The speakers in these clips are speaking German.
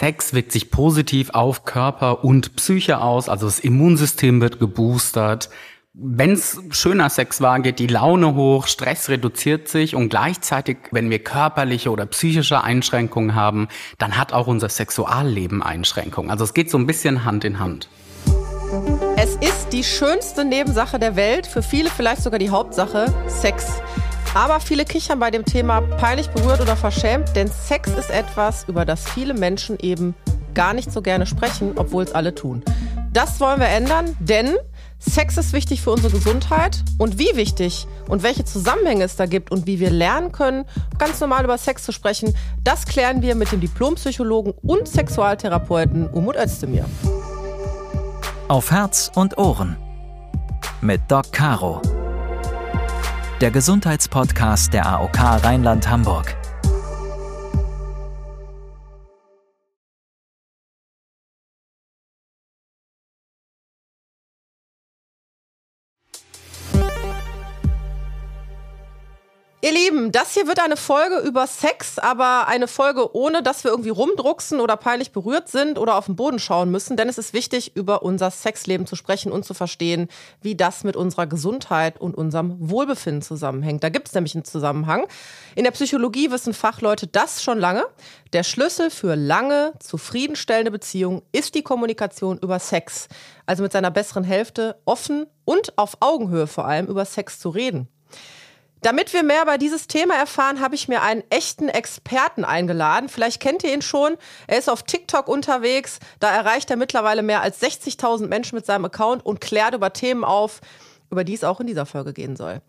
Sex wirkt sich positiv auf Körper und Psyche aus, also das Immunsystem wird geboostert. Wenn es schöner Sex war, geht die Laune hoch, Stress reduziert sich und gleichzeitig, wenn wir körperliche oder psychische Einschränkungen haben, dann hat auch unser Sexualleben Einschränkungen. Also es geht so ein bisschen Hand in Hand. Es ist die schönste Nebensache der Welt, für viele vielleicht sogar die Hauptsache, Sex. Aber viele kichern bei dem Thema peinlich berührt oder verschämt, denn Sex ist etwas, über das viele Menschen eben gar nicht so gerne sprechen, obwohl es alle tun. Das wollen wir ändern, denn Sex ist wichtig für unsere Gesundheit und wie wichtig und welche Zusammenhänge es da gibt und wie wir lernen können, ganz normal über Sex zu sprechen, das klären wir mit dem Diplompsychologen und Sexualtherapeuten Umut Özdemir. Auf Herz und Ohren mit Doc Caro der Gesundheitspodcast der AOK Rheinland-Hamburg. Ihr Lieben, das hier wird eine Folge über Sex, aber eine Folge ohne, dass wir irgendwie rumdrucksen oder peinlich berührt sind oder auf den Boden schauen müssen, denn es ist wichtig, über unser Sexleben zu sprechen und zu verstehen, wie das mit unserer Gesundheit und unserem Wohlbefinden zusammenhängt. Da gibt es nämlich einen Zusammenhang. In der Psychologie wissen Fachleute das schon lange. Der Schlüssel für lange, zufriedenstellende Beziehungen ist die Kommunikation über Sex. Also mit seiner besseren Hälfte offen und auf Augenhöhe vor allem über Sex zu reden. Damit wir mehr über dieses Thema erfahren, habe ich mir einen echten Experten eingeladen. Vielleicht kennt ihr ihn schon. Er ist auf TikTok unterwegs. Da erreicht er mittlerweile mehr als 60.000 Menschen mit seinem Account und klärt über Themen auf, über die es auch in dieser Folge gehen soll.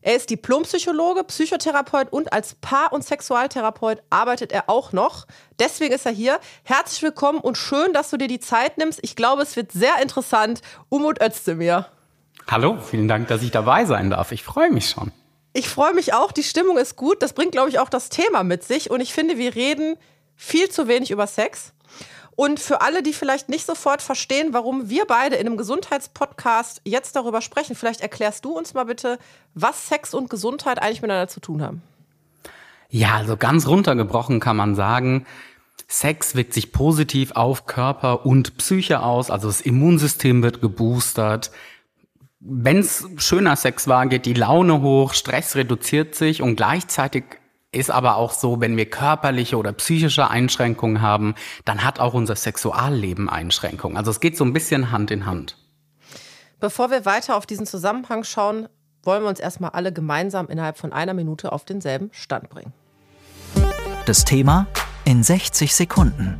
Er ist Diplompsychologe, Psychotherapeut und als Paar- und Sexualtherapeut arbeitet er auch noch. Deswegen ist er hier. Herzlich willkommen und schön, dass du dir die Zeit nimmst. Ich glaube, es wird sehr interessant. Umut Özdemir. Hallo, vielen Dank, dass ich dabei sein darf. Ich freue mich schon. Ich freue mich auch, die Stimmung ist gut. Das bringt, glaube ich, auch das Thema mit sich. Und ich finde, wir reden viel zu wenig über Sex. Und für alle, die vielleicht nicht sofort verstehen, warum wir beide in einem Gesundheitspodcast jetzt darüber sprechen, vielleicht erklärst du uns mal bitte, was Sex und Gesundheit eigentlich miteinander zu tun haben. Ja, also ganz runtergebrochen kann man sagen, Sex wirkt sich positiv auf Körper und Psyche aus, also das Immunsystem wird geboostert, wenn es schöner Sex war, geht die Laune hoch, Stress reduziert sich und gleichzeitig ist aber auch so, wenn wir körperliche oder psychische Einschränkungen haben, dann hat auch unser Sexualleben Einschränkungen. Also es geht so ein bisschen Hand in Hand. Bevor wir weiter auf diesen Zusammenhang schauen, wollen wir uns erstmal alle gemeinsam innerhalb von einer Minute auf denselben Stand bringen. Das Thema in 60 Sekunden.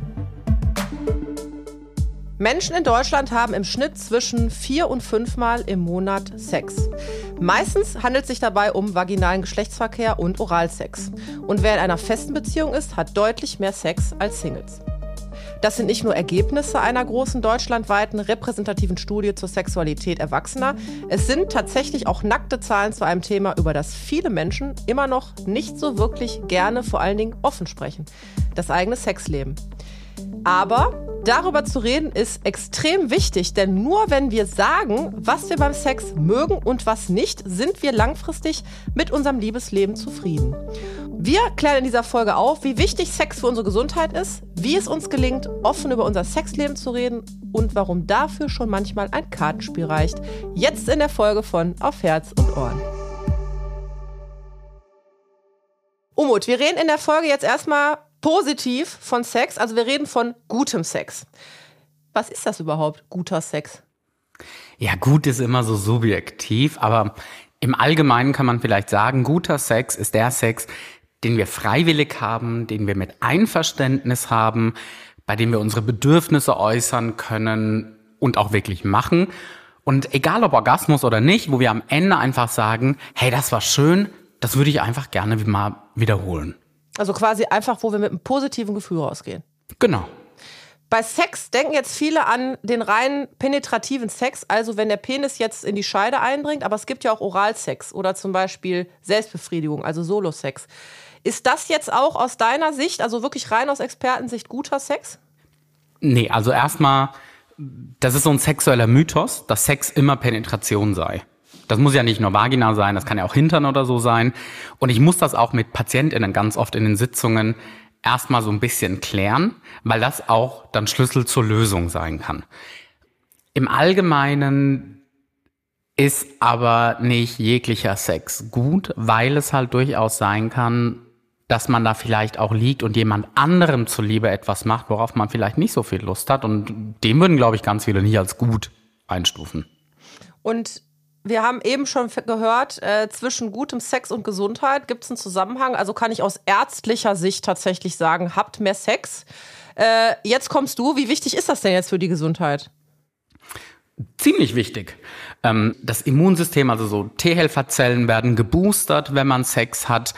Menschen in Deutschland haben im Schnitt zwischen vier und fünfmal im Monat Sex. Meistens handelt es sich dabei um vaginalen Geschlechtsverkehr und Oralsex. Und wer in einer festen Beziehung ist, hat deutlich mehr Sex als Singles. Das sind nicht nur Ergebnisse einer großen deutschlandweiten repräsentativen Studie zur Sexualität Erwachsener. Es sind tatsächlich auch nackte Zahlen zu einem Thema, über das viele Menschen immer noch nicht so wirklich gerne, vor allen Dingen offen sprechen. Das eigene Sexleben. Aber darüber zu reden ist extrem wichtig, denn nur wenn wir sagen, was wir beim Sex mögen und was nicht, sind wir langfristig mit unserem Liebesleben zufrieden. Wir klären in dieser Folge auf, wie wichtig Sex für unsere Gesundheit ist, wie es uns gelingt, offen über unser Sexleben zu reden und warum dafür schon manchmal ein Kartenspiel reicht. Jetzt in der Folge von Auf Herz und Ohren. Umut, wir reden in der Folge jetzt erstmal positiv von Sex. Also wir reden von gutem Sex. Was ist das überhaupt, guter Sex? Ja, gut ist immer so subjektiv, aber im Allgemeinen kann man vielleicht sagen, guter Sex ist der Sex, den wir freiwillig haben, den wir mit Einverständnis haben, bei dem wir unsere Bedürfnisse äußern können und auch wirklich machen. Und egal ob Orgasmus oder nicht, wo wir am Ende einfach sagen, hey, das war schön, das würde ich einfach gerne mal wiederholen. Also quasi einfach, wo wir mit einem positiven Gefühl rausgehen. Genau. Bei Sex denken jetzt viele an den rein penetrativen Sex, also wenn der Penis jetzt in die Scheide eindringt, aber es gibt ja auch Oralsex oder zum Beispiel Selbstbefriedigung, also Solo-Sex. Ist das jetzt auch aus deiner Sicht, also wirklich rein aus Expertensicht, guter Sex? Nee, also erstmal, das ist so ein sexueller Mythos, dass Sex immer Penetration sei. Das muss ja nicht nur Vagina sein, das kann ja auch Hintern oder so sein. Und ich muss das auch mit PatientInnen ganz oft in den Sitzungen erstmal so ein bisschen klären, weil das auch dann Schlüssel zur Lösung sein kann. Im Allgemeinen ist aber nicht jeglicher Sex gut, weil es halt durchaus sein kann, dass man da vielleicht auch liegt und jemand anderem zuliebe etwas macht, worauf man vielleicht nicht so viel Lust hat. Und dem würden, glaube ich, ganz viele nicht als gut einstufen. Und wir haben eben schon gehört, äh, zwischen gutem Sex und Gesundheit gibt es einen Zusammenhang. Also kann ich aus ärztlicher Sicht tatsächlich sagen, habt mehr Sex. Äh, jetzt kommst du. Wie wichtig ist das denn jetzt für die Gesundheit? Ziemlich wichtig. Ähm, das Immunsystem, also so T-Helferzellen werden geboostert, wenn man Sex hat.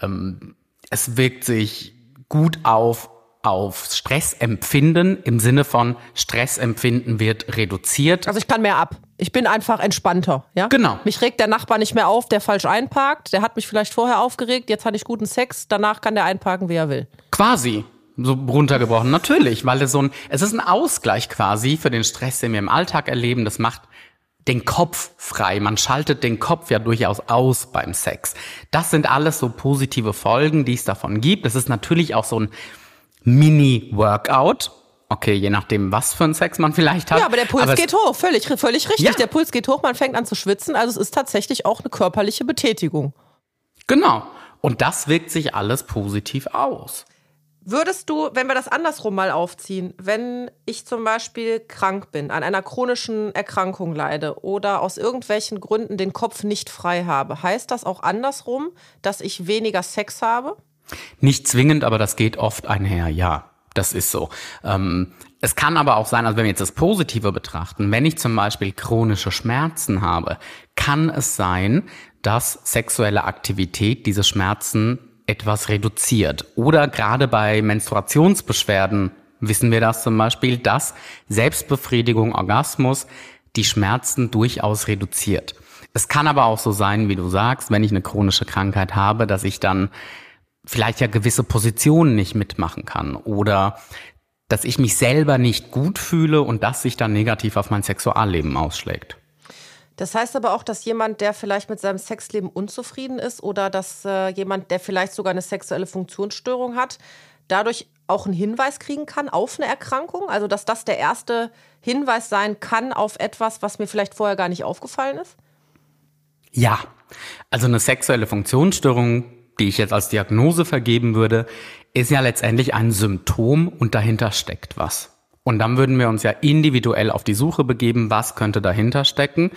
Ähm, es wirkt sich gut auf auf Stressempfinden im Sinne von Stressempfinden wird reduziert. Also ich kann mehr ab. Ich bin einfach entspannter, ja? Genau. Mich regt der Nachbar nicht mehr auf, der falsch einparkt. Der hat mich vielleicht vorher aufgeregt, jetzt hatte ich guten Sex, danach kann der einparken, wie er will. Quasi. So runtergebrochen, natürlich, weil es so ein, es ist ein Ausgleich quasi für den Stress, den wir im Alltag erleben. Das macht den Kopf frei. Man schaltet den Kopf ja durchaus aus beim Sex. Das sind alles so positive Folgen, die es davon gibt. Es ist natürlich auch so ein Mini-Workout. Okay, je nachdem, was für ein Sex man vielleicht hat. Ja, aber der Puls aber geht hoch, völlig, völlig richtig. Ja. Der Puls geht hoch, man fängt an zu schwitzen. Also es ist tatsächlich auch eine körperliche Betätigung. Genau. Und das wirkt sich alles positiv aus. Würdest du, wenn wir das andersrum mal aufziehen, wenn ich zum Beispiel krank bin, an einer chronischen Erkrankung leide oder aus irgendwelchen Gründen den Kopf nicht frei habe, heißt das auch andersrum, dass ich weniger Sex habe? Nicht zwingend, aber das geht oft einher, ja. Das ist so. Ähm, es kann aber auch sein, also wenn wir jetzt das Positive betrachten, wenn ich zum Beispiel chronische Schmerzen habe, kann es sein, dass sexuelle Aktivität diese Schmerzen etwas reduziert. Oder gerade bei Menstruationsbeschwerden wissen wir das zum Beispiel, dass Selbstbefriedigung, Orgasmus die Schmerzen durchaus reduziert. Es kann aber auch so sein, wie du sagst, wenn ich eine chronische Krankheit habe, dass ich dann vielleicht ja gewisse Positionen nicht mitmachen kann oder dass ich mich selber nicht gut fühle und das sich dann negativ auf mein Sexualleben ausschlägt. Das heißt aber auch, dass jemand, der vielleicht mit seinem Sexleben unzufrieden ist oder dass äh, jemand, der vielleicht sogar eine sexuelle Funktionsstörung hat, dadurch auch einen Hinweis kriegen kann auf eine Erkrankung? Also dass das der erste Hinweis sein kann auf etwas, was mir vielleicht vorher gar nicht aufgefallen ist? Ja, also eine sexuelle Funktionsstörung, die ich jetzt als Diagnose vergeben würde, ist ja letztendlich ein Symptom und dahinter steckt was. Und dann würden wir uns ja individuell auf die Suche begeben, was könnte dahinter stecken.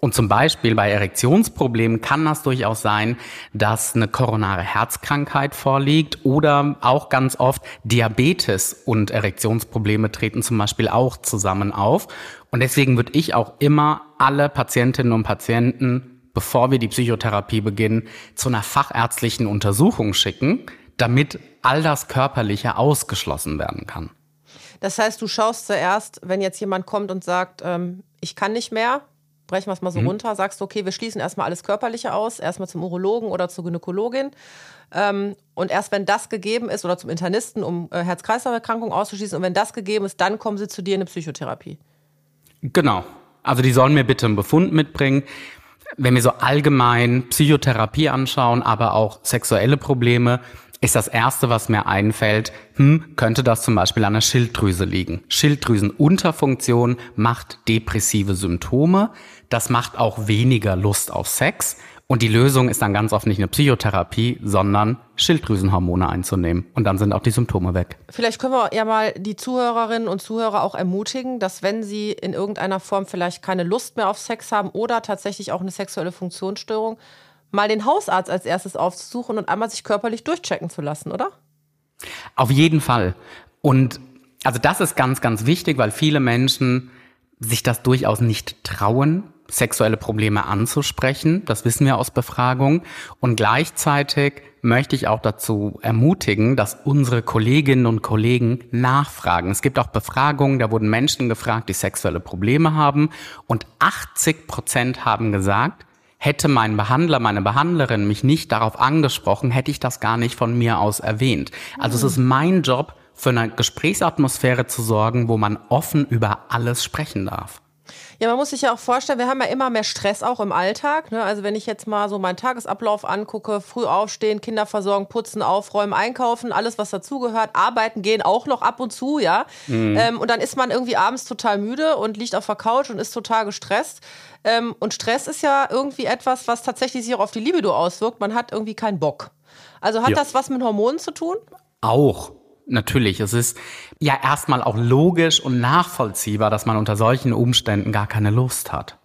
Und zum Beispiel bei Erektionsproblemen kann das durchaus sein, dass eine koronare Herzkrankheit vorliegt oder auch ganz oft Diabetes und Erektionsprobleme treten zum Beispiel auch zusammen auf. Und deswegen würde ich auch immer alle Patientinnen und Patienten, bevor wir die Psychotherapie beginnen, zu einer fachärztlichen Untersuchung schicken, damit all das Körperliche ausgeschlossen werden kann. Das heißt, du schaust zuerst, wenn jetzt jemand kommt und sagt, ähm, ich kann nicht mehr, brechen wir es mal so mhm. runter, sagst du, okay, wir schließen erstmal alles Körperliche aus, erstmal zum Urologen oder zur Gynäkologin. Ähm, und erst wenn das gegeben ist, oder zum Internisten, um äh, Herz-Kreislauf-Erkrankungen auszuschließen, und wenn das gegeben ist, dann kommen sie zu dir in eine Psychotherapie. Genau. Also die sollen mir bitte einen Befund mitbringen. Wenn wir so allgemein Psychotherapie anschauen, aber auch sexuelle Probleme, ist das Erste, was mir einfällt, hm, könnte das zum Beispiel an der Schilddrüse liegen. Schilddrüsenunterfunktion macht depressive Symptome. Das macht auch weniger Lust auf Sex. Und die Lösung ist dann ganz oft nicht eine Psychotherapie, sondern Schilddrüsenhormone einzunehmen. Und dann sind auch die Symptome weg. Vielleicht können wir ja mal die Zuhörerinnen und Zuhörer auch ermutigen, dass wenn sie in irgendeiner Form vielleicht keine Lust mehr auf Sex haben oder tatsächlich auch eine sexuelle Funktionsstörung, mal den Hausarzt als erstes aufzusuchen und einmal sich körperlich durchchecken zu lassen, oder? Auf jeden Fall. Und also das ist ganz, ganz wichtig, weil viele Menschen sich das durchaus nicht trauen, sexuelle Probleme anzusprechen. Das wissen wir aus Befragungen. Und gleichzeitig möchte ich auch dazu ermutigen, dass unsere Kolleginnen und Kollegen nachfragen. Es gibt auch Befragungen, da wurden Menschen gefragt, die sexuelle Probleme haben. Und 80 Prozent haben gesagt, Hätte mein Behandler, meine Behandlerin mich nicht darauf angesprochen, hätte ich das gar nicht von mir aus erwähnt. Also mhm. es ist mein Job, für eine Gesprächsatmosphäre zu sorgen, wo man offen über alles sprechen darf. Ja, man muss sich ja auch vorstellen, wir haben ja immer mehr Stress auch im Alltag. Ne? Also wenn ich jetzt mal so meinen Tagesablauf angucke, früh aufstehen, Kinder versorgen, putzen, aufräumen, einkaufen, alles was dazugehört, arbeiten gehen auch noch ab und zu, ja. Mhm. Ähm, und dann ist man irgendwie abends total müde und liegt auf der Couch und ist total gestresst. Ähm, und Stress ist ja irgendwie etwas, was tatsächlich sich auch auf die Libido auswirkt. Man hat irgendwie keinen Bock. Also hat ja. das was mit Hormonen zu tun? Auch. Natürlich, es ist ja erstmal auch logisch und nachvollziehbar, dass man unter solchen Umständen gar keine Lust hat.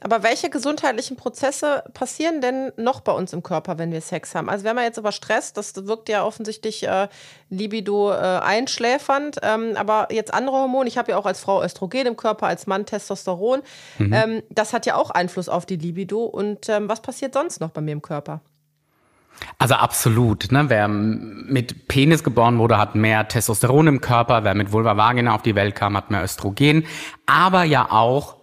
Aber welche gesundheitlichen Prozesse passieren denn noch bei uns im Körper, wenn wir Sex haben? Also wenn man jetzt über Stress, das wirkt ja offensichtlich äh, Libido äh, einschläfernd, ähm, aber jetzt andere Hormone, ich habe ja auch als Frau Östrogen im Körper, als Mann Testosteron, mhm. ähm, das hat ja auch Einfluss auf die Libido. Und ähm, was passiert sonst noch bei mir im Körper? Also absolut. Ne? Wer mit Penis geboren wurde, hat mehr Testosteron im Körper. Wer mit Vulva Vagina auf die Welt kam, hat mehr Östrogen. Aber ja auch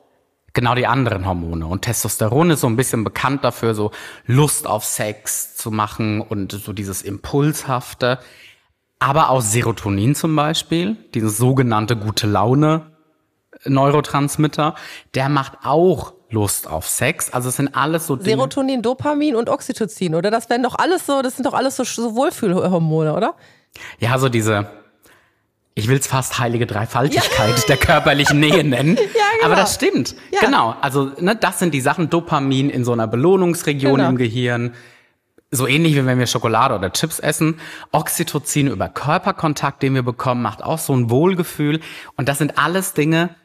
genau die anderen Hormone. Und Testosteron ist so ein bisschen bekannt dafür, so Lust auf Sex zu machen und so dieses Impulshafte. Aber auch Serotonin zum Beispiel, dieses sogenannte gute Laune Neurotransmitter, der macht auch Lust auf Sex. Also es sind alles so Dinge. Serotonin, Dopamin und Oxytocin, oder? Das werden doch alles so, das sind doch alles so, so Wohlfühlhormone, oder? Ja, so diese, ich will es fast heilige Dreifaltigkeit ja. der körperlichen Nähe nennen. ja, genau. Aber das stimmt. Ja. Genau. Also, ne, das sind die Sachen, Dopamin in so einer Belohnungsregion genau. im Gehirn. So ähnlich wie wenn wir Schokolade oder Chips essen. Oxytocin über Körperkontakt, den wir bekommen, macht auch so ein Wohlgefühl. Und das sind alles Dinge,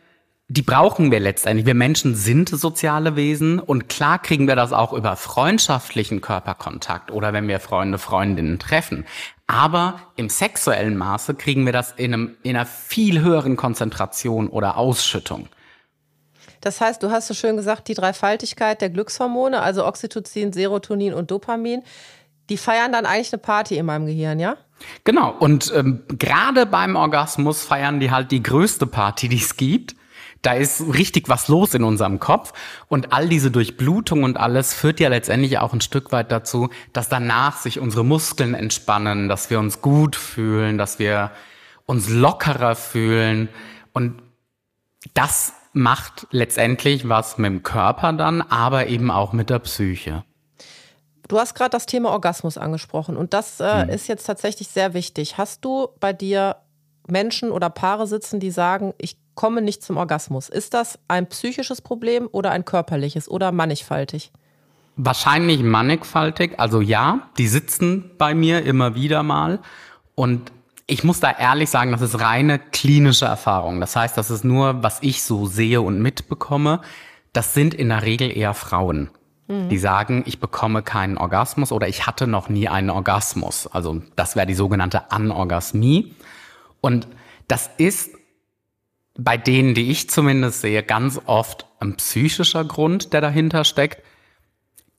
die brauchen wir letztendlich. Wir Menschen sind soziale Wesen und klar kriegen wir das auch über freundschaftlichen Körperkontakt oder wenn wir Freunde, Freundinnen treffen. Aber im sexuellen Maße kriegen wir das in, einem, in einer viel höheren Konzentration oder Ausschüttung. Das heißt, du hast so schön gesagt, die Dreifaltigkeit der Glückshormone, also Oxytocin, Serotonin und Dopamin, die feiern dann eigentlich eine Party in meinem Gehirn, ja? Genau. Und ähm, gerade beim Orgasmus feiern die halt die größte Party, die es gibt. Da ist richtig was los in unserem Kopf. Und all diese Durchblutung und alles führt ja letztendlich auch ein Stück weit dazu, dass danach sich unsere Muskeln entspannen, dass wir uns gut fühlen, dass wir uns lockerer fühlen. Und das macht letztendlich was mit dem Körper dann, aber eben auch mit der Psyche. Du hast gerade das Thema Orgasmus angesprochen und das äh, hm. ist jetzt tatsächlich sehr wichtig. Hast du bei dir Menschen oder Paare sitzen, die sagen, ich komme nicht zum Orgasmus. Ist das ein psychisches Problem oder ein körperliches oder mannigfaltig? Wahrscheinlich mannigfaltig. Also ja, die sitzen bei mir immer wieder mal. Und ich muss da ehrlich sagen, das ist reine klinische Erfahrung. Das heißt, das ist nur, was ich so sehe und mitbekomme. Das sind in der Regel eher Frauen, mhm. die sagen, ich bekomme keinen Orgasmus oder ich hatte noch nie einen Orgasmus. Also das wäre die sogenannte Anorgasmie. Und das ist bei denen, die ich zumindest sehe, ganz oft ein psychischer Grund, der dahinter steckt.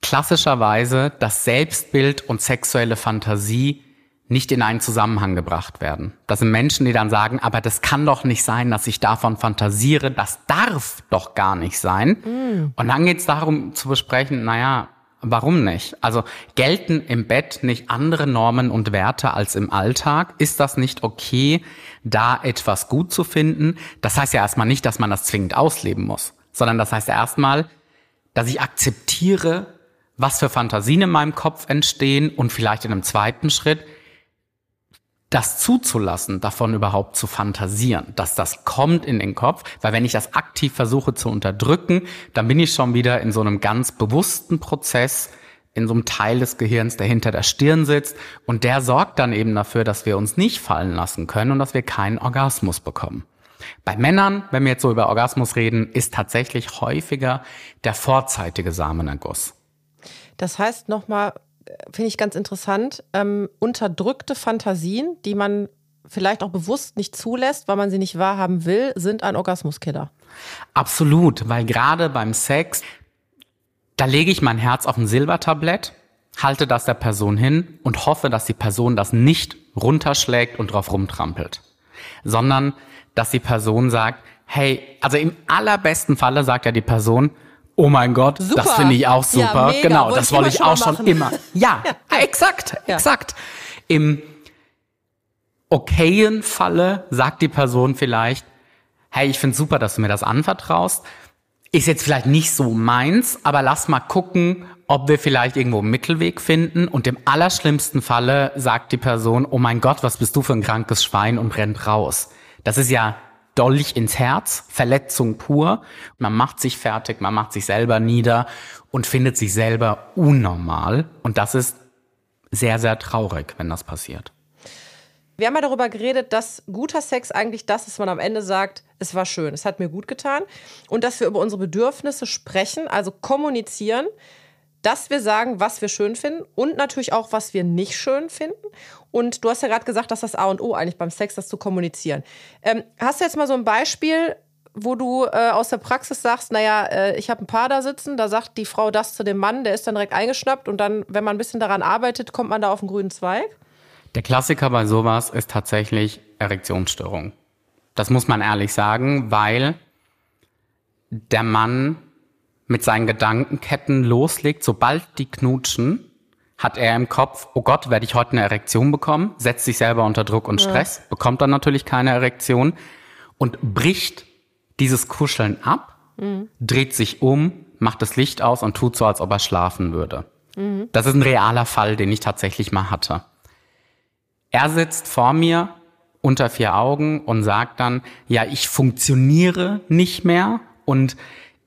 Klassischerweise, dass Selbstbild und sexuelle Fantasie nicht in einen Zusammenhang gebracht werden. Das sind Menschen, die dann sagen, aber das kann doch nicht sein, dass ich davon fantasiere, das darf doch gar nicht sein. Mm. Und dann geht es darum zu besprechen, naja, Warum nicht? Also gelten im Bett nicht andere Normen und Werte als im Alltag? Ist das nicht okay, da etwas gut zu finden? Das heißt ja erstmal nicht, dass man das zwingend ausleben muss, sondern das heißt erstmal, dass ich akzeptiere, was für Fantasien in meinem Kopf entstehen und vielleicht in einem zweiten Schritt das zuzulassen, davon überhaupt zu fantasieren, dass das kommt in den Kopf, weil wenn ich das aktiv versuche zu unterdrücken, dann bin ich schon wieder in so einem ganz bewussten Prozess, in so einem Teil des Gehirns, der hinter der Stirn sitzt und der sorgt dann eben dafür, dass wir uns nicht fallen lassen können und dass wir keinen Orgasmus bekommen. Bei Männern, wenn wir jetzt so über Orgasmus reden, ist tatsächlich häufiger der vorzeitige Samenerguss. Das heißt nochmal finde ich ganz interessant, ähm, unterdrückte Fantasien, die man vielleicht auch bewusst nicht zulässt, weil man sie nicht wahrhaben will, sind ein Orgasmuskiller. Absolut, weil gerade beim Sex, da lege ich mein Herz auf ein Silbertablett, halte das der Person hin und hoffe, dass die Person das nicht runterschlägt und drauf rumtrampelt, sondern dass die Person sagt, hey, also im allerbesten Falle sagt ja die Person, Oh mein Gott, super. das finde ich auch super. Ja, genau, das wollte ich auch schon machen. immer. Ja, ja. exakt, ja. exakt. Im okayen Falle sagt die Person vielleicht, hey, ich finde super, dass du mir das anvertraust. ist jetzt vielleicht nicht so meins, aber lass mal gucken, ob wir vielleicht irgendwo einen Mittelweg finden. Und im allerschlimmsten Falle sagt die Person, oh mein Gott, was bist du für ein krankes Schwein und brennt raus. Das ist ja Dolch ins Herz, Verletzung pur. Man macht sich fertig, man macht sich selber nieder und findet sich selber unnormal. Und das ist sehr, sehr traurig, wenn das passiert. Wir haben ja darüber geredet, dass guter Sex eigentlich das ist, man am Ende sagt, es war schön, es hat mir gut getan. Und dass wir über unsere Bedürfnisse sprechen, also kommunizieren, dass wir sagen, was wir schön finden und natürlich auch, was wir nicht schön finden. Und du hast ja gerade gesagt, dass das A und O eigentlich beim Sex, das zu kommunizieren. Ähm, hast du jetzt mal so ein Beispiel, wo du äh, aus der Praxis sagst, naja, äh, ich habe ein Paar da sitzen, da sagt die Frau das zu dem Mann, der ist dann direkt eingeschnappt und dann, wenn man ein bisschen daran arbeitet, kommt man da auf den grünen Zweig? Der Klassiker bei sowas ist tatsächlich Erektionsstörung. Das muss man ehrlich sagen, weil der Mann mit seinen Gedankenketten loslegt, sobald die knutschen, hat er im Kopf, oh Gott, werde ich heute eine Erektion bekommen, setzt sich selber unter Druck und Stress, ja. bekommt dann natürlich keine Erektion und bricht dieses Kuscheln ab, mhm. dreht sich um, macht das Licht aus und tut so, als ob er schlafen würde. Mhm. Das ist ein realer Fall, den ich tatsächlich mal hatte. Er sitzt vor mir unter vier Augen und sagt dann, ja, ich funktioniere nicht mehr und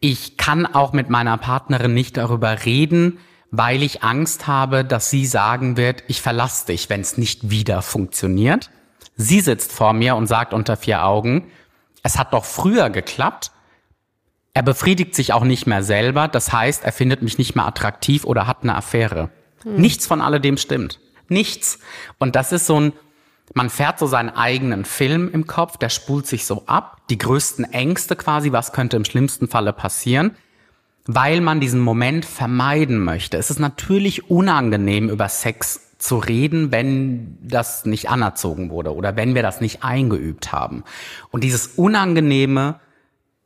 ich kann auch mit meiner Partnerin nicht darüber reden, weil ich Angst habe, dass sie sagen wird, ich verlasse dich, wenn es nicht wieder funktioniert. Sie sitzt vor mir und sagt unter vier Augen, es hat doch früher geklappt. Er befriedigt sich auch nicht mehr selber. Das heißt, er findet mich nicht mehr attraktiv oder hat eine Affäre. Hm. Nichts von alledem stimmt. Nichts. Und das ist so ein, man fährt so seinen eigenen Film im Kopf, der spult sich so ab, die größten Ängste quasi, was könnte im schlimmsten Falle passieren, weil man diesen Moment vermeiden möchte. Es ist natürlich unangenehm, über Sex zu reden, wenn das nicht anerzogen wurde oder wenn wir das nicht eingeübt haben. Und dieses Unangenehme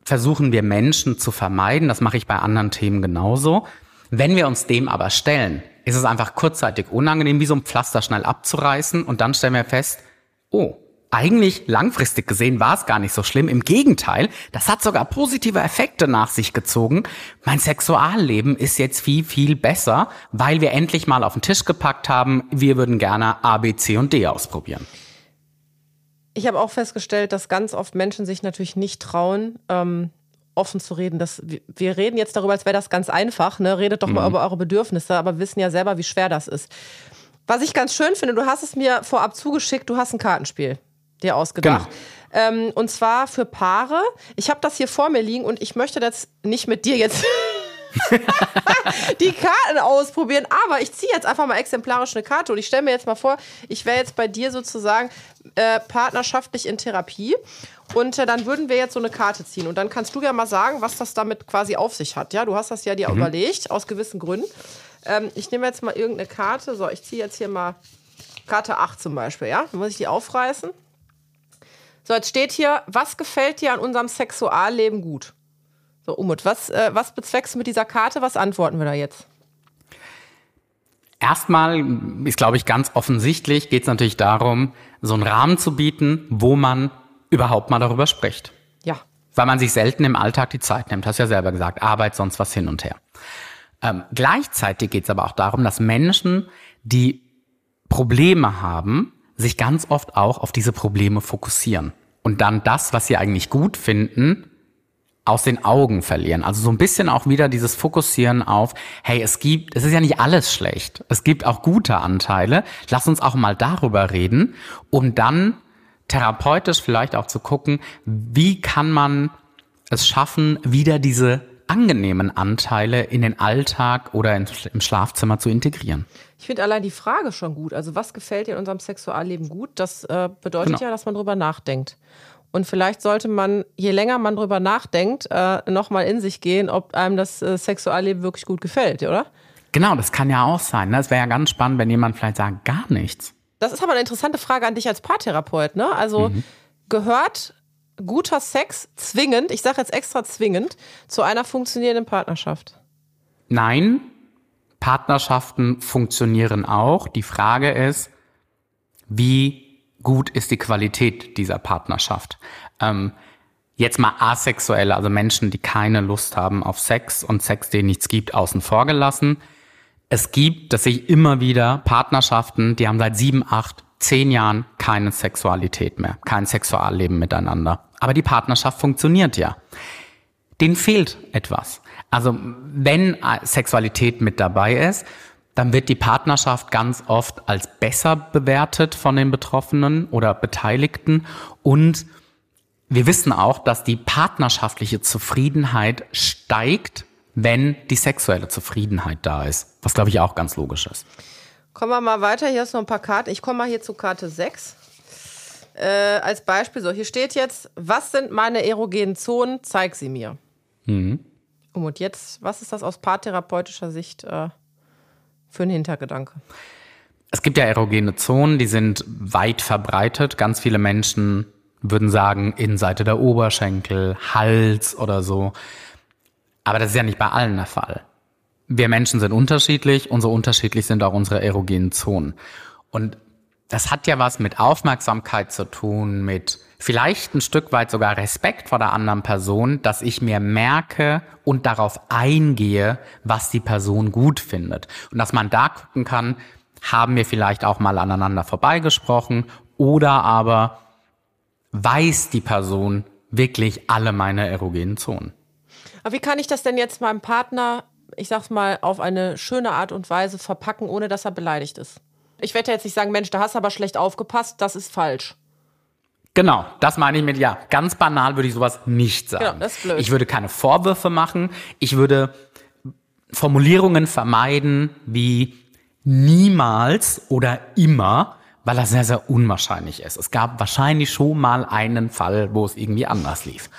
versuchen wir Menschen zu vermeiden. Das mache ich bei anderen Themen genauso. Wenn wir uns dem aber stellen, ist es einfach kurzzeitig unangenehm, wie so ein Pflaster schnell abzureißen und dann stellen wir fest, oh, eigentlich langfristig gesehen war es gar nicht so schlimm. Im Gegenteil, das hat sogar positive Effekte nach sich gezogen. Mein Sexualleben ist jetzt viel, viel besser, weil wir endlich mal auf den Tisch gepackt haben, wir würden gerne A, B, C und D ausprobieren. Ich habe auch festgestellt, dass ganz oft Menschen sich natürlich nicht trauen, ähm, offen zu reden. Das, wir reden jetzt darüber, als wäre das ganz einfach. Ne? Redet doch mhm. mal über eure Bedürfnisse, aber wir wissen ja selber, wie schwer das ist. Was ich ganz schön finde, du hast es mir vorab zugeschickt, du hast ein Kartenspiel dir ausgedacht. Genau. Ähm, und zwar für Paare. Ich habe das hier vor mir liegen und ich möchte das nicht mit dir jetzt die Karten ausprobieren. Aber ich ziehe jetzt einfach mal exemplarisch eine Karte und ich stelle mir jetzt mal vor, ich wäre jetzt bei dir sozusagen äh, partnerschaftlich in Therapie. Und äh, dann würden wir jetzt so eine Karte ziehen. Und dann kannst du ja mal sagen, was das damit quasi auf sich hat. Ja, du hast das ja dir mhm. überlegt, aus gewissen Gründen. Ähm, ich nehme jetzt mal irgendeine Karte. So, ich ziehe jetzt hier mal Karte 8 zum Beispiel. Ja, dann muss ich die aufreißen. So, jetzt steht hier, was gefällt dir an unserem Sexualleben gut? So, Umut, was, äh, was bezweckst du mit dieser Karte? Was antworten wir da jetzt? Erstmal ist, glaube ich, ganz offensichtlich, geht es natürlich darum, so einen Rahmen zu bieten, wo man überhaupt mal darüber spricht. Ja. Weil man sich selten im Alltag die Zeit nimmt, hast ja selber gesagt, Arbeit, sonst was hin und her. Ähm, gleichzeitig geht es aber auch darum, dass Menschen, die Probleme haben, sich ganz oft auch auf diese Probleme fokussieren und dann das, was sie eigentlich gut finden, aus den Augen verlieren. Also so ein bisschen auch wieder dieses Fokussieren auf, hey, es gibt, es ist ja nicht alles schlecht. Es gibt auch gute Anteile. Lass uns auch mal darüber reden, um dann therapeutisch vielleicht auch zu gucken, wie kann man es schaffen, wieder diese angenehmen Anteile in den Alltag oder im Schlafzimmer zu integrieren. Ich finde allein die Frage schon gut. Also was gefällt dir in unserem Sexualleben gut? Das äh, bedeutet genau. ja, dass man drüber nachdenkt. Und vielleicht sollte man, je länger man drüber nachdenkt, äh, nochmal in sich gehen, ob einem das äh, Sexualleben wirklich gut gefällt, oder? Genau, das kann ja auch sein. Ne? Es wäre ja ganz spannend, wenn jemand vielleicht sagt, gar nichts. Das ist aber eine interessante Frage an dich als Paartherapeut. Ne? Also mhm. gehört guter Sex zwingend, ich sage jetzt extra zwingend, zu einer funktionierenden Partnerschaft? Nein, Partnerschaften funktionieren auch. Die Frage ist, wie gut ist die Qualität dieser Partnerschaft. Ähm, Jetzt mal asexuelle, also Menschen, die keine Lust haben auf Sex und Sex, den nichts gibt, außen vor gelassen. Es gibt, das sehe ich immer wieder, Partnerschaften, die haben seit sieben, acht, zehn Jahren keine Sexualität mehr, kein Sexualleben miteinander. Aber die Partnerschaft funktioniert ja. Denen fehlt etwas. Also wenn Sexualität mit dabei ist, dann wird die Partnerschaft ganz oft als besser bewertet von den Betroffenen oder Beteiligten und wir wissen auch, dass die partnerschaftliche Zufriedenheit steigt, wenn die sexuelle Zufriedenheit da ist. Was, glaube ich, auch ganz logisch ist. Kommen wir mal weiter. Hier ist noch ein paar Karten. Ich komme mal hier zu Karte 6. Äh, als Beispiel, so, hier steht jetzt, was sind meine erogenen Zonen? Zeig sie mir. Mhm. Und jetzt, was ist das aus paartherapeutischer Sicht äh, für ein Hintergedanke? Es gibt ja erogene Zonen, die sind weit verbreitet. Ganz viele Menschen würden sagen, Innenseite der Oberschenkel, Hals oder so. Aber das ist ja nicht bei allen der Fall. Wir Menschen sind unterschiedlich und so unterschiedlich sind auch unsere erogenen Zonen. Und das hat ja was mit Aufmerksamkeit zu tun, mit vielleicht ein Stück weit sogar Respekt vor der anderen Person, dass ich mir merke und darauf eingehe, was die Person gut findet. Und dass man da gucken kann, haben wir vielleicht auch mal aneinander vorbeigesprochen oder aber weiß die Person wirklich alle meine erogenen Zonen. Aber wie kann ich das denn jetzt meinem Partner, ich sag's mal, auf eine schöne Art und Weise verpacken, ohne dass er beleidigt ist? Ich werde jetzt nicht sagen, Mensch, da hast du aber schlecht aufgepasst, das ist falsch. Genau, das meine ich mit, ja, ganz banal würde ich sowas nicht sagen. Genau, das ist blöd. Ich würde keine Vorwürfe machen. Ich würde Formulierungen vermeiden wie niemals oder immer weil das sehr, sehr unwahrscheinlich ist. Es gab wahrscheinlich schon mal einen Fall, wo es irgendwie anders lief.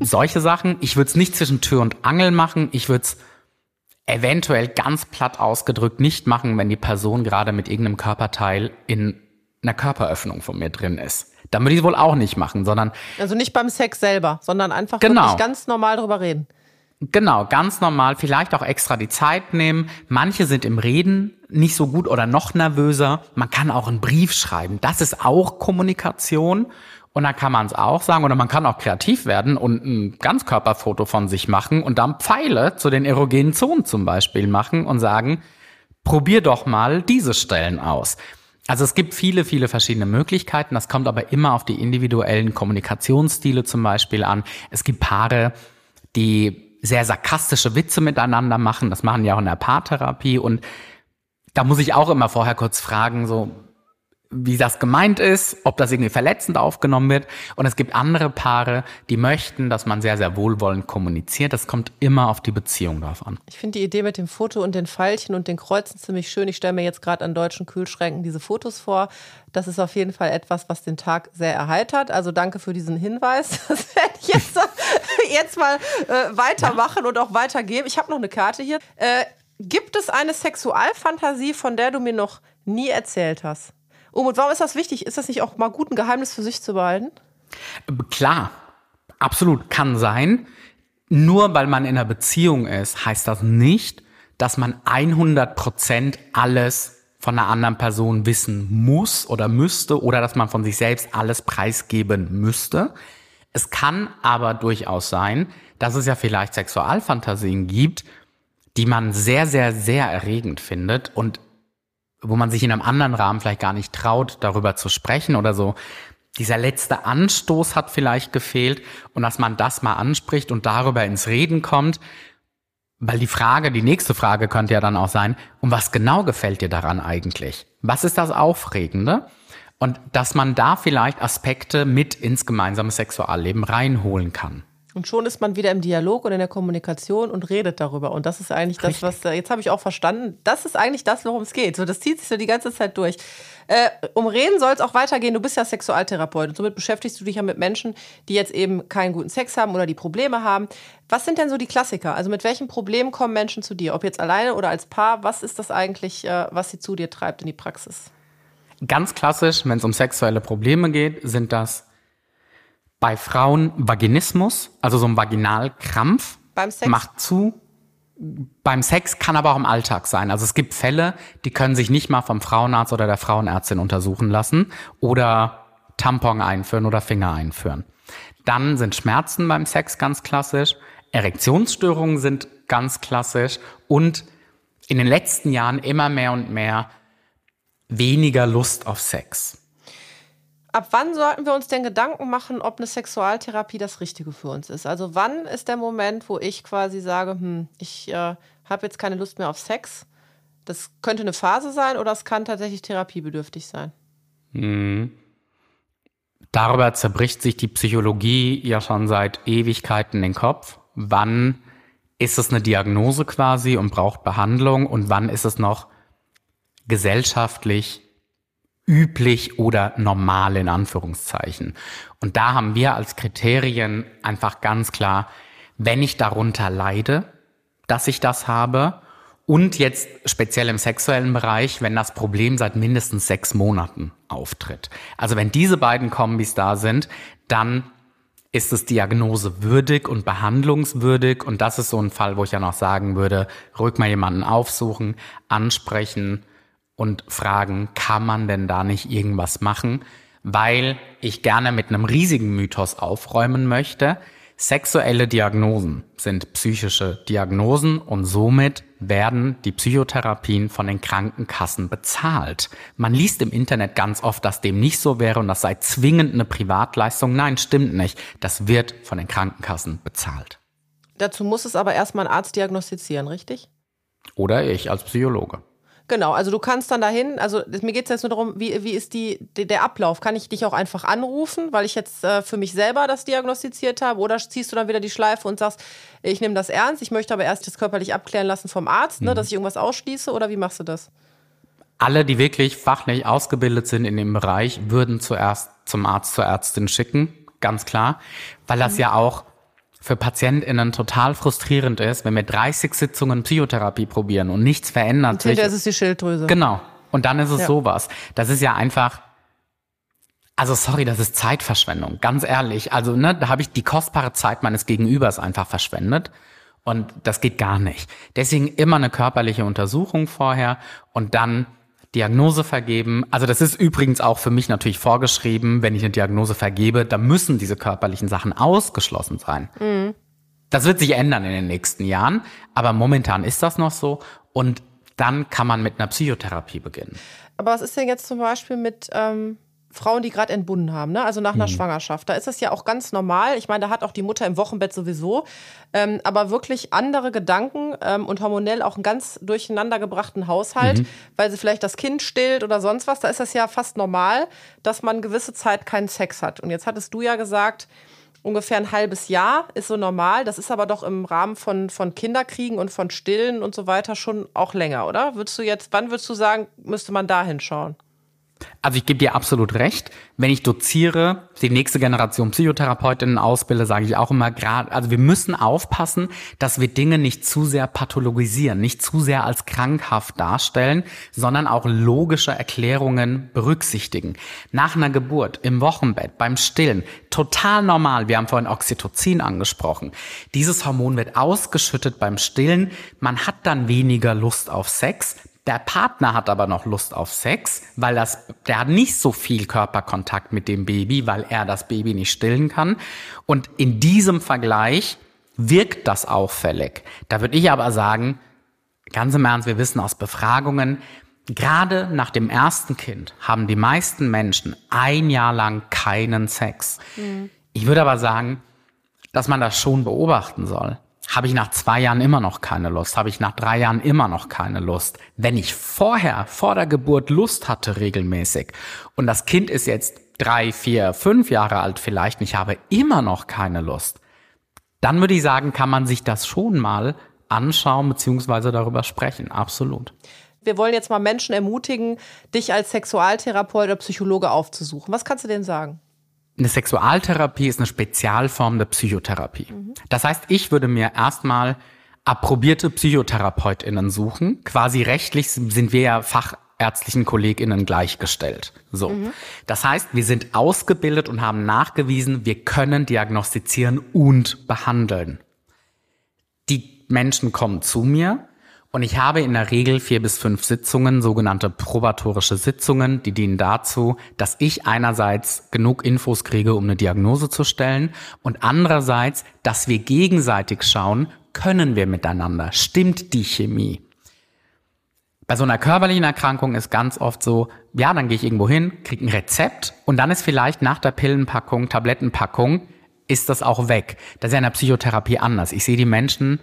Solche Sachen, ich würde es nicht zwischen Tür und Angel machen, ich würde es eventuell ganz platt ausgedrückt nicht machen, wenn die Person gerade mit irgendeinem Körperteil in einer Körperöffnung von mir drin ist. Dann würde ich es wohl auch nicht machen, sondern. Also nicht beim Sex selber, sondern einfach genau. ganz normal drüber reden. Genau, ganz normal, vielleicht auch extra die Zeit nehmen. Manche sind im Reden nicht so gut oder noch nervöser. Man kann auch einen Brief schreiben. Das ist auch Kommunikation. Und dann kann man es auch sagen, oder man kann auch kreativ werden und ein Ganzkörperfoto von sich machen und dann Pfeile zu den erogenen Zonen zum Beispiel machen und sagen, probier doch mal diese Stellen aus. Also es gibt viele, viele verschiedene Möglichkeiten. Das kommt aber immer auf die individuellen Kommunikationsstile zum Beispiel an. Es gibt Paare, die sehr sarkastische Witze miteinander machen. Das machen die auch in der Paartherapie. Und da muss ich auch immer vorher kurz fragen, so, wie das gemeint ist, ob das irgendwie verletzend aufgenommen wird. Und es gibt andere Paare, die möchten, dass man sehr, sehr wohlwollend kommuniziert. Das kommt immer auf die Beziehung drauf an. Ich finde die Idee mit dem Foto und den Pfeilchen und den Kreuzen ziemlich schön. Ich stelle mir jetzt gerade an deutschen Kühlschränken diese Fotos vor. Das ist auf jeden Fall etwas, was den Tag sehr erheitert. Also danke für diesen Hinweis. Das werde ich jetzt, jetzt mal äh, weitermachen und auch weitergeben. Ich habe noch eine Karte hier. Äh, gibt es eine Sexualfantasie, von der du mir noch nie erzählt hast? Umut, warum ist das wichtig? Ist das nicht auch mal gut, ein Geheimnis für sich zu behalten? Klar, absolut kann sein. Nur weil man in einer Beziehung ist, heißt das nicht, dass man 100 Prozent alles von einer anderen Person wissen muss oder müsste oder dass man von sich selbst alles preisgeben müsste. Es kann aber durchaus sein, dass es ja vielleicht Sexualfantasien gibt, die man sehr, sehr, sehr erregend findet und wo man sich in einem anderen Rahmen vielleicht gar nicht traut, darüber zu sprechen oder so. Dieser letzte Anstoß hat vielleicht gefehlt und dass man das mal anspricht und darüber ins Reden kommt, weil die Frage, die nächste Frage könnte ja dann auch sein, um was genau gefällt dir daran eigentlich? Was ist das Aufregende? Und dass man da vielleicht Aspekte mit ins gemeinsame Sexualleben reinholen kann. Und schon ist man wieder im Dialog und in der Kommunikation und redet darüber. Und das ist eigentlich das, was, äh, jetzt habe ich auch verstanden, das ist eigentlich das, worum es geht. So, das zieht sich so die ganze Zeit durch. Äh, um Reden soll es auch weitergehen. Du bist ja Sexualtherapeut und somit beschäftigst du dich ja mit Menschen, die jetzt eben keinen guten Sex haben oder die Probleme haben. Was sind denn so die Klassiker? Also mit welchen Problemen kommen Menschen zu dir? Ob jetzt alleine oder als Paar? Was ist das eigentlich, äh, was sie zu dir treibt in die Praxis? Ganz klassisch, wenn es um sexuelle Probleme geht, sind das bei Frauen Vaginismus, also so ein Vaginalkrampf. Beim Sex? Macht zu. Beim Sex kann aber auch im Alltag sein. Also es gibt Fälle, die können sich nicht mal vom Frauenarzt oder der Frauenärztin untersuchen lassen oder Tampon einführen oder Finger einführen. Dann sind Schmerzen beim Sex ganz klassisch. Erektionsstörungen sind ganz klassisch. Und in den letzten Jahren immer mehr und mehr weniger Lust auf Sex. Ab wann sollten wir uns denn Gedanken machen, ob eine Sexualtherapie das Richtige für uns ist? Also wann ist der Moment, wo ich quasi sage, hm, ich äh, habe jetzt keine Lust mehr auf Sex? Das könnte eine Phase sein oder es kann tatsächlich therapiebedürftig sein. Mhm. Darüber zerbricht sich die Psychologie ja schon seit Ewigkeiten den Kopf. Wann ist es eine Diagnose quasi und braucht Behandlung und wann ist es noch gesellschaftlich üblich oder normal in Anführungszeichen. Und da haben wir als Kriterien einfach ganz klar, wenn ich darunter leide, dass ich das habe und jetzt speziell im sexuellen Bereich, wenn das Problem seit mindestens sechs Monaten auftritt. Also wenn diese beiden Kombis da sind, dann ist es diagnosewürdig und behandlungswürdig. Und das ist so ein Fall, wo ich ja noch sagen würde, ruhig mal jemanden aufsuchen, ansprechen, und fragen, kann man denn da nicht irgendwas machen? Weil ich gerne mit einem riesigen Mythos aufräumen möchte. Sexuelle Diagnosen sind psychische Diagnosen und somit werden die Psychotherapien von den Krankenkassen bezahlt. Man liest im Internet ganz oft, dass dem nicht so wäre und das sei zwingend eine Privatleistung. Nein, stimmt nicht. Das wird von den Krankenkassen bezahlt. Dazu muss es aber erstmal ein Arzt diagnostizieren, richtig? Oder ich als Psychologe. Genau, also du kannst dann dahin, also mir geht es jetzt nur darum, wie, wie ist die, die, der Ablauf? Kann ich dich auch einfach anrufen, weil ich jetzt äh, für mich selber das diagnostiziert habe? Oder ziehst du dann wieder die Schleife und sagst, ich nehme das ernst, ich möchte aber erst das körperlich abklären lassen vom Arzt, ne, mhm. dass ich irgendwas ausschließe? Oder wie machst du das? Alle, die wirklich fachlich ausgebildet sind in dem Bereich, würden zuerst zum Arzt, zur Ärztin schicken, ganz klar, weil das mhm. ja auch für PatientInnen total frustrierend ist, wenn wir 30 Sitzungen Psychotherapie probieren und nichts verändert und sich. ist es die Schilddrüse. Genau. Und dann ist es ja. sowas. Das ist ja einfach, also sorry, das ist Zeitverschwendung, ganz ehrlich. Also, ne, da habe ich die kostbare Zeit meines Gegenübers einfach verschwendet. Und das geht gar nicht. Deswegen immer eine körperliche Untersuchung vorher und dann Diagnose vergeben. Also das ist übrigens auch für mich natürlich vorgeschrieben, wenn ich eine Diagnose vergebe, da müssen diese körperlichen Sachen ausgeschlossen sein. Mhm. Das wird sich ändern in den nächsten Jahren, aber momentan ist das noch so und dann kann man mit einer Psychotherapie beginnen. Aber was ist denn jetzt zum Beispiel mit ähm, Frauen, die gerade entbunden haben, ne? also nach einer mhm. Schwangerschaft. Da ist es ja auch ganz normal. Ich meine, da hat auch die Mutter im Wochenbett sowieso, ähm, aber wirklich andere Gedanken ähm, und hormonell auch einen ganz durcheinandergebrachten Haushalt, mhm. weil sie vielleicht das Kind stillt oder sonst was. Da ist es ja fast normal, dass man gewisse Zeit keinen Sex hat. Und jetzt hattest du ja gesagt, ungefähr ein halbes Jahr ist so normal. Das ist aber doch im Rahmen von, von Kinderkriegen und von Stillen und so weiter schon auch länger, oder? Würdest du jetzt, wann würdest du sagen, müsste man da hinschauen? Also ich gebe dir absolut recht. Wenn ich doziere, die nächste Generation Psychotherapeutinnen ausbilde, sage ich auch immer gerade, also wir müssen aufpassen, dass wir Dinge nicht zu sehr pathologisieren, nicht zu sehr als krankhaft darstellen, sondern auch logische Erklärungen berücksichtigen. Nach einer Geburt, im Wochenbett, beim Stillen, total normal. Wir haben vorhin Oxytocin angesprochen. Dieses Hormon wird ausgeschüttet beim Stillen. Man hat dann weniger Lust auf Sex der Partner hat aber noch Lust auf Sex, weil das, der hat nicht so viel Körperkontakt mit dem Baby, weil er das Baby nicht stillen kann. Und in diesem Vergleich wirkt das auffällig. Da würde ich aber sagen, ganz im Ernst, wir wissen aus Befragungen, gerade nach dem ersten Kind haben die meisten Menschen ein Jahr lang keinen Sex. Mhm. Ich würde aber sagen, dass man das schon beobachten soll. Habe ich nach zwei Jahren immer noch keine Lust? Habe ich nach drei Jahren immer noch keine Lust? Wenn ich vorher, vor der Geburt Lust hatte regelmäßig und das Kind ist jetzt drei, vier, fünf Jahre alt vielleicht und ich habe immer noch keine Lust, dann würde ich sagen, kann man sich das schon mal anschauen bzw. darüber sprechen. Absolut. Wir wollen jetzt mal Menschen ermutigen, dich als Sexualtherapeut oder Psychologe aufzusuchen. Was kannst du denen sagen? Eine Sexualtherapie ist eine Spezialform der Psychotherapie. Mhm. Das heißt, ich würde mir erstmal approbierte PsychotherapeutInnen suchen. Quasi rechtlich sind wir ja fachärztlichen KollegInnen gleichgestellt. So. Mhm. Das heißt, wir sind ausgebildet und haben nachgewiesen, wir können diagnostizieren und behandeln. Die Menschen kommen zu mir Und ich habe in der Regel vier bis fünf Sitzungen, sogenannte probatorische Sitzungen, die dienen dazu, dass ich einerseits genug Infos kriege, um eine Diagnose zu stellen und andererseits, dass wir gegenseitig schauen, können wir miteinander, stimmt die Chemie. Bei so einer körperlichen Erkrankung ist ganz oft so, ja, dann gehe ich irgendwo hin, kriege ein Rezept und dann ist vielleicht nach der Pillenpackung, Tablettenpackung, ist das auch weg. Das ist ja in der Psychotherapie anders. Ich sehe die Menschen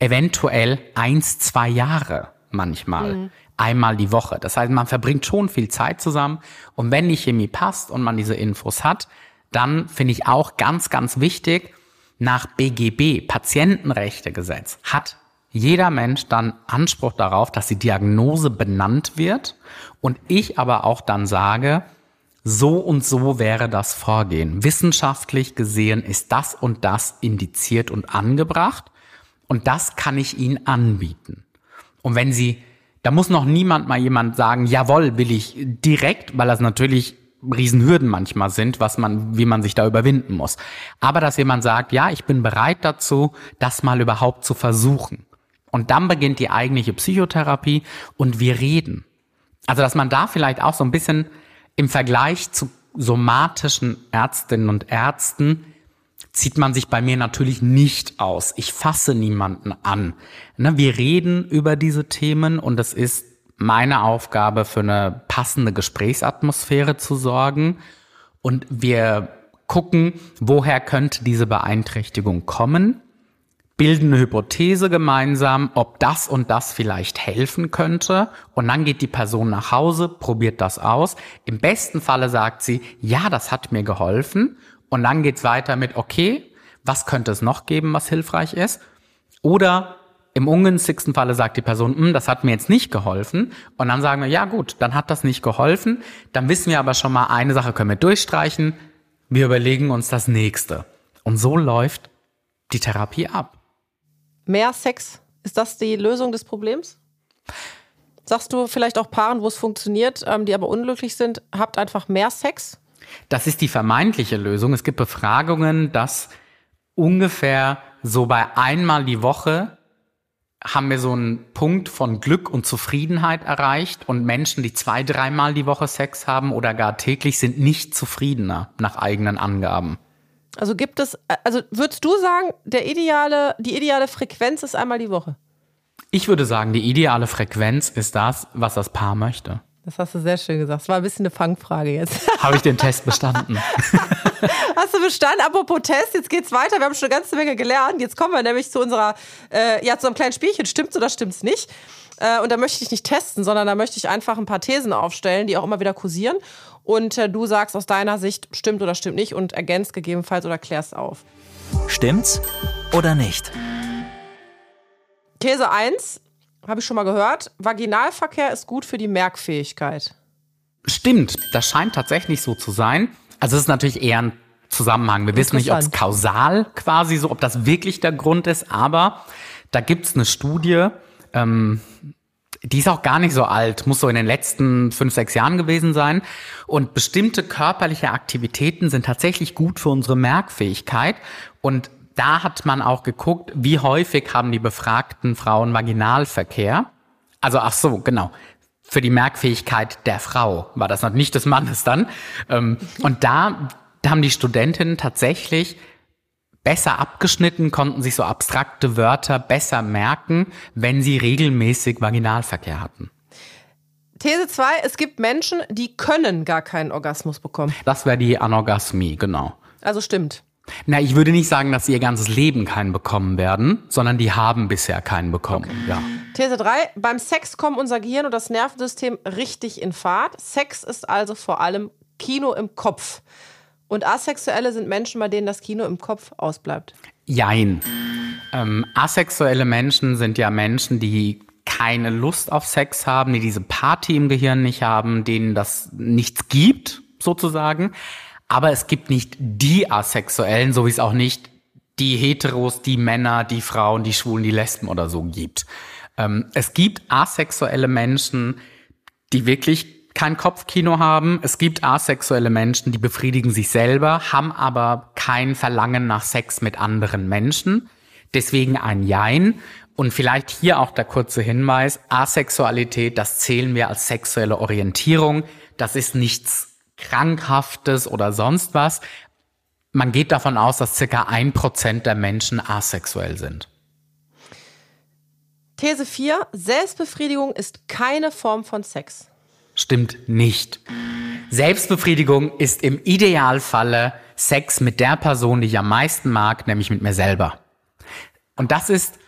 eventuell eins, zwei Jahre manchmal. Mhm. Einmal die Woche. Das heißt, man verbringt schon viel Zeit zusammen. Und wenn die Chemie passt und man diese Infos hat, dann finde ich auch ganz, ganz wichtig, nach BGB, Patientenrechtegesetz, hat jeder Mensch dann Anspruch darauf, dass die Diagnose benannt wird und ich aber auch dann sage, so und so wäre das Vorgehen. Wissenschaftlich gesehen ist das und das indiziert und angebracht und das kann ich Ihnen anbieten. Und wenn Sie, da muss noch niemand mal jemand sagen, jawohl, will ich direkt, weil das natürlich Riesenhürden manchmal sind, was man, wie man sich da überwinden muss. Aber dass jemand sagt, ja, ich bin bereit dazu, das mal überhaupt zu versuchen. Und dann beginnt die eigentliche Psychotherapie und wir reden. Also, dass man da vielleicht auch so ein bisschen im Vergleich zu somatischen Ärztinnen und Ärzten zieht man sich bei mir natürlich nicht aus. Ich fasse niemanden an. Ne, wir reden über diese Themen und es ist meine Aufgabe, für eine passende Gesprächsatmosphäre zu sorgen. Und wir gucken, woher könnte diese Beeinträchtigung kommen bilden eine Hypothese gemeinsam, ob das und das vielleicht helfen könnte. Und dann geht die Person nach Hause, probiert das aus. Im besten Falle sagt sie, ja, das hat mir geholfen. Und dann geht's weiter mit, okay, was könnte es noch geben, was hilfreich ist? Oder im ungünstigsten Falle sagt die Person, hm, das hat mir jetzt nicht geholfen. Und dann sagen wir, ja gut, dann hat das nicht geholfen. Dann wissen wir aber schon mal, eine Sache können wir durchstreichen. Wir überlegen uns das nächste. Und so läuft die Therapie ab. Mehr Sex, ist das die Lösung des Problems? Sagst du vielleicht auch Paaren, wo es funktioniert, ähm, die aber unglücklich sind, habt einfach mehr Sex? Das ist die vermeintliche Lösung. Es gibt Befragungen, dass ungefähr so bei einmal die Woche haben wir so einen Punkt von Glück und Zufriedenheit erreicht und Menschen, die zwei, dreimal die Woche Sex haben oder gar täglich, sind nicht zufriedener nach eigenen Angaben. Also gibt es, also würdest du sagen, der ideale, die ideale Frequenz ist einmal die Woche? Ich würde sagen, die ideale Frequenz ist das, was das Paar möchte. Das hast du sehr schön gesagt. Das war ein bisschen eine Fangfrage jetzt. Habe ich den Test bestanden? hast du bestanden? Apropos Test, jetzt geht's weiter. Wir haben schon eine ganze Menge gelernt. Jetzt kommen wir nämlich zu unserer, äh, ja, zu einem kleinen Spielchen. Stimmt's oder stimmt's nicht? Äh, und da möchte ich nicht testen, sondern da möchte ich einfach ein paar Thesen aufstellen, die auch immer wieder kursieren und äh, du sagst aus deiner Sicht, stimmt oder stimmt nicht und ergänzt gegebenenfalls oder klärst auf. Stimmt's oder nicht? These 1, habe ich schon mal gehört, Vaginalverkehr ist gut für die Merkfähigkeit. Stimmt, das scheint tatsächlich so zu sein. Also es ist natürlich eher ein Zusammenhang. Wir wissen nicht, ob es kausal quasi so, ob das wirklich der Grund ist, aber da gibt es eine Studie, ähm, die ist auch gar nicht so alt, muss so in den letzten fünf, sechs Jahren gewesen sein. Und bestimmte körperliche Aktivitäten sind tatsächlich gut für unsere Merkfähigkeit. Und da hat man auch geguckt, wie häufig haben die befragten Frauen Vaginalverkehr. Also ach so, genau. Für die Merkfähigkeit der Frau war das nicht des Mannes dann. Ähm, und da, da haben die Studentinnen tatsächlich besser abgeschnitten, konnten sich so abstrakte Wörter besser merken, wenn sie regelmäßig Vaginalverkehr hatten. These 2, es gibt Menschen, die können gar keinen Orgasmus bekommen. Das wäre die Anorgasmie, genau. Also stimmt. Na, ich würde nicht sagen, dass sie ihr ganzes Leben keinen bekommen werden, sondern die haben bisher keinen bekommen. Okay. Ja. These 3, beim Sex kommen unser Gehirn und das Nervensystem richtig in Fahrt. Sex ist also vor allem Kino im Kopf. Und Asexuelle sind Menschen, bei denen das Kino im Kopf ausbleibt. Jein. Ähm, asexuelle Menschen sind ja Menschen, die keine Lust auf Sex haben, die diese Party im Gehirn nicht haben, denen das nichts gibt, sozusagen. Aber es gibt nicht die Asexuellen, so wie es auch nicht die Heteros, die Männer, die Frauen, die Schwulen, die Lesben oder so gibt. Ähm, es gibt asexuelle Menschen, die wirklich kein Kopfkino haben. Es gibt asexuelle Menschen, die befriedigen sich selber, haben aber kein Verlangen nach Sex mit anderen Menschen. Deswegen ein Jein. Und vielleicht hier auch der kurze Hinweis, Asexualität, das zählen wir als sexuelle Orientierung. Das ist nichts Krankhaftes oder sonst was. Man geht davon aus, dass circa ein Prozent der Menschen asexuell sind. These 4. Selbstbefriedigung ist keine Form von Sex. Stimmt nicht. Selbstbefriedigung ist im Idealfalle Sex mit der Person, die ich am meisten mag, nämlich mit mir selber. Und das ist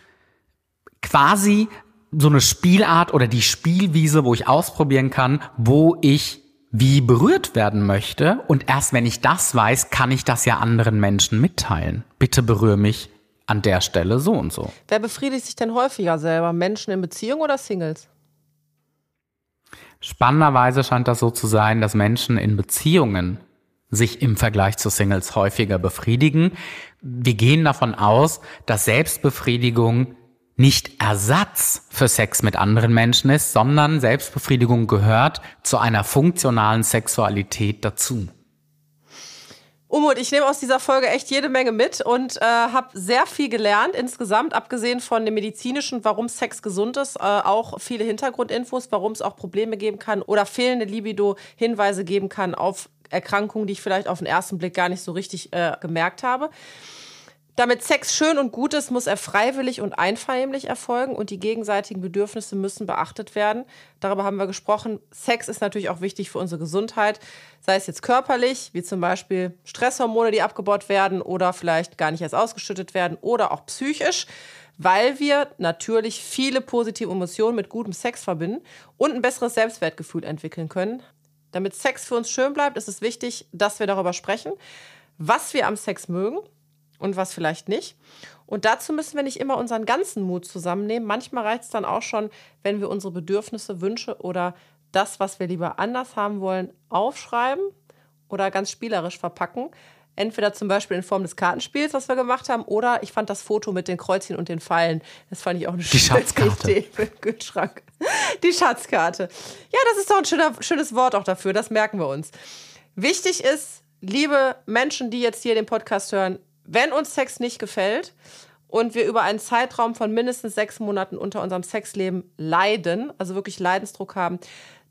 quasi so eine Spielart oder die Spielwiese, wo ich ausprobieren kann, wo ich wie berührt werden möchte. Und erst wenn ich das weiß, kann ich das ja anderen Menschen mitteilen. Bitte berühre mich an der Stelle so und so. Wer befriedigt sich denn häufiger selber? Menschen in Beziehung oder Singles? Spannenderweise scheint das so zu sein, dass Menschen in Beziehungen sich im Vergleich zu Singles häufiger befriedigen. Wir gehen davon aus, dass Selbstbefriedigung nicht Ersatz für Sex mit anderen Menschen ist, sondern Selbstbefriedigung gehört zu einer funktionalen Sexualität dazu. Umut, ich nehme aus dieser Folge echt jede Menge mit und äh, habe sehr viel gelernt insgesamt, abgesehen von dem medizinischen, warum Sex gesund ist, äh, auch viele Hintergrundinfos, warum es auch Probleme geben kann oder fehlende Libido Hinweise geben kann auf Erkrankungen, die ich vielleicht auf den ersten Blick gar nicht so richtig äh, gemerkt habe. Damit Sex schön und gut ist, muss er freiwillig und einvernehmlich erfolgen und die gegenseitigen Bedürfnisse müssen beachtet werden. Darüber haben wir gesprochen. Sex ist natürlich auch wichtig für unsere Gesundheit, sei es jetzt körperlich, wie zum Beispiel Stresshormone, die abgebaut werden oder vielleicht gar nicht erst ausgeschüttet werden, oder auch psychisch, weil wir natürlich viele positive Emotionen mit gutem Sex verbinden und ein besseres Selbstwertgefühl entwickeln können. Damit Sex für uns schön bleibt, ist es wichtig, dass wir darüber sprechen, was wir am Sex mögen und was vielleicht nicht. Und dazu müssen wir nicht immer unseren ganzen Mut zusammennehmen. Manchmal reicht es dann auch schon, wenn wir unsere Bedürfnisse, Wünsche oder das, was wir lieber anders haben wollen, aufschreiben oder ganz spielerisch verpacken. Entweder zum Beispiel in Form des Kartenspiels, was wir gemacht haben, oder ich fand das Foto mit den Kreuzchen und den Pfeilen. Das fand ich auch eine Die schöne Schatzkarte. Idee für den Kühlschrank. Die Schatzkarte. Ja, das ist doch ein schöner, schönes Wort auch dafür. Das merken wir uns. Wichtig ist, liebe Menschen, die jetzt hier den Podcast hören, wenn uns Sex nicht gefällt und wir über einen Zeitraum von mindestens sechs Monaten unter unserem Sexleben leiden, also wirklich Leidensdruck haben,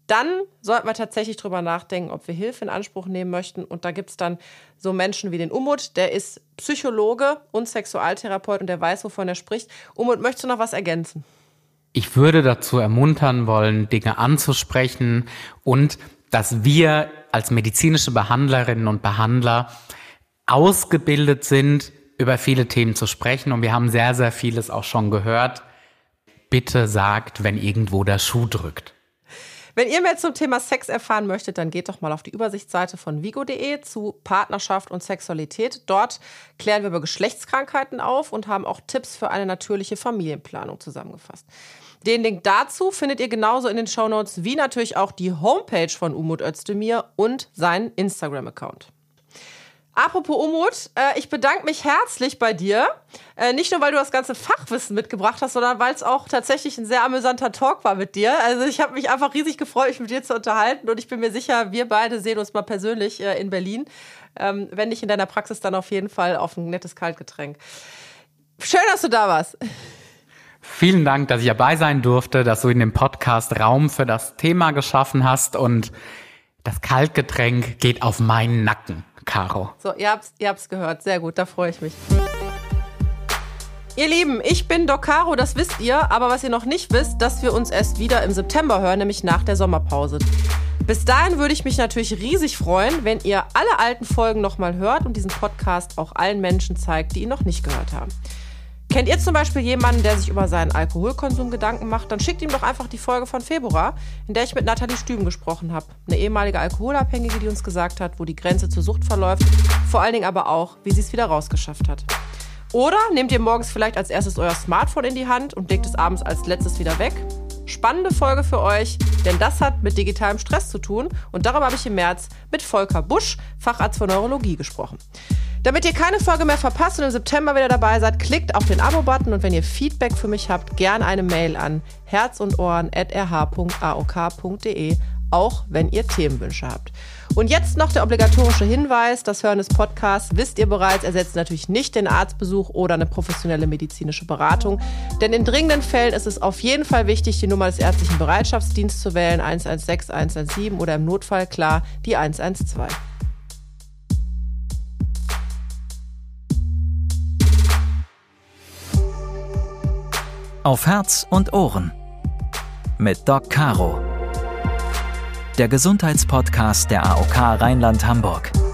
dann sollten wir tatsächlich drüber nachdenken, ob wir Hilfe in Anspruch nehmen möchten. Und da gibt es dann so Menschen wie den Umut, der ist Psychologe und Sexualtherapeut und der weiß, wovon er spricht. Umut, möchtest du noch was ergänzen? Ich würde dazu ermuntern wollen, Dinge anzusprechen und dass wir als medizinische Behandlerinnen und Behandler ausgebildet sind, über viele Themen zu sprechen. Und wir haben sehr, sehr vieles auch schon gehört. Bitte sagt, wenn irgendwo der Schuh drückt. Wenn ihr mehr zum Thema Sex erfahren möchtet, dann geht doch mal auf die Übersichtsseite von vigo.de zu Partnerschaft und Sexualität. Dort klären wir über Geschlechtskrankheiten auf und haben auch Tipps für eine natürliche Familienplanung zusammengefasst. Den Link dazu findet ihr genauso in den Shownotes wie natürlich auch die Homepage von Umut Özdemir und seinen Instagram-Account. Apropos Umut, äh, ich bedanke mich herzlich bei dir. Äh, nicht nur, weil du das ganze Fachwissen mitgebracht hast, sondern weil es auch tatsächlich ein sehr amüsanter Talk war mit dir. Also ich habe mich einfach riesig gefreut, mich mit dir zu unterhalten und ich bin mir sicher, wir beide sehen uns mal persönlich äh, in Berlin. Ähm, wenn nicht in deiner Praxis, dann auf jeden Fall auf ein nettes Kaltgetränk. Schön, dass du da warst. Vielen Dank, dass ich dabei sein durfte, dass du in dem Podcast Raum für das Thema geschaffen hast und das Kaltgetränk geht auf meinen Nacken. Caro. So, ihr habt's, ihr habt's gehört. Sehr gut, da freue ich mich. Ihr Lieben, ich bin Doc Caro, das wisst ihr, aber was ihr noch nicht wisst, dass wir uns erst wieder im September hören, nämlich nach der Sommerpause. Bis dahin würde ich mich natürlich riesig freuen, wenn ihr alle alten Folgen nochmal hört und diesen Podcast auch allen Menschen zeigt, die ihn noch nicht gehört haben. Kennt ihr zum Beispiel jemanden, der sich über seinen Alkoholkonsum Gedanken macht? Dann schickt ihm doch einfach die Folge von Februar, in der ich mit Nathalie Stüben gesprochen habe. Eine ehemalige Alkoholabhängige, die uns gesagt hat, wo die Grenze zur Sucht verläuft. Vor allen Dingen aber auch, wie sie es wieder rausgeschafft hat. Oder nehmt ihr morgens vielleicht als erstes euer Smartphone in die Hand und legt es abends als letztes wieder weg? Spannende Folge für euch, denn das hat mit digitalem Stress zu tun und darüber habe ich im März mit Volker Busch, Facharzt für Neurologie, gesprochen. Damit ihr keine Folge mehr verpasst und im September wieder dabei seid, klickt auf den Abo-Button und wenn ihr Feedback für mich habt, gerne eine Mail an herz und Ohren@rh.aok.de. auch wenn ihr Themenwünsche habt. Und jetzt noch der obligatorische Hinweis, das Hören des Podcasts, wisst ihr bereits, ersetzt natürlich nicht den Arztbesuch oder eine professionelle medizinische Beratung. Denn in dringenden Fällen ist es auf jeden Fall wichtig, die Nummer des ärztlichen Bereitschaftsdienstes zu wählen, 116, 117 oder im Notfall klar die 112. Auf Herz und Ohren mit Doc Caro der Gesundheitspodcast der AOK Rheinland-Hamburg.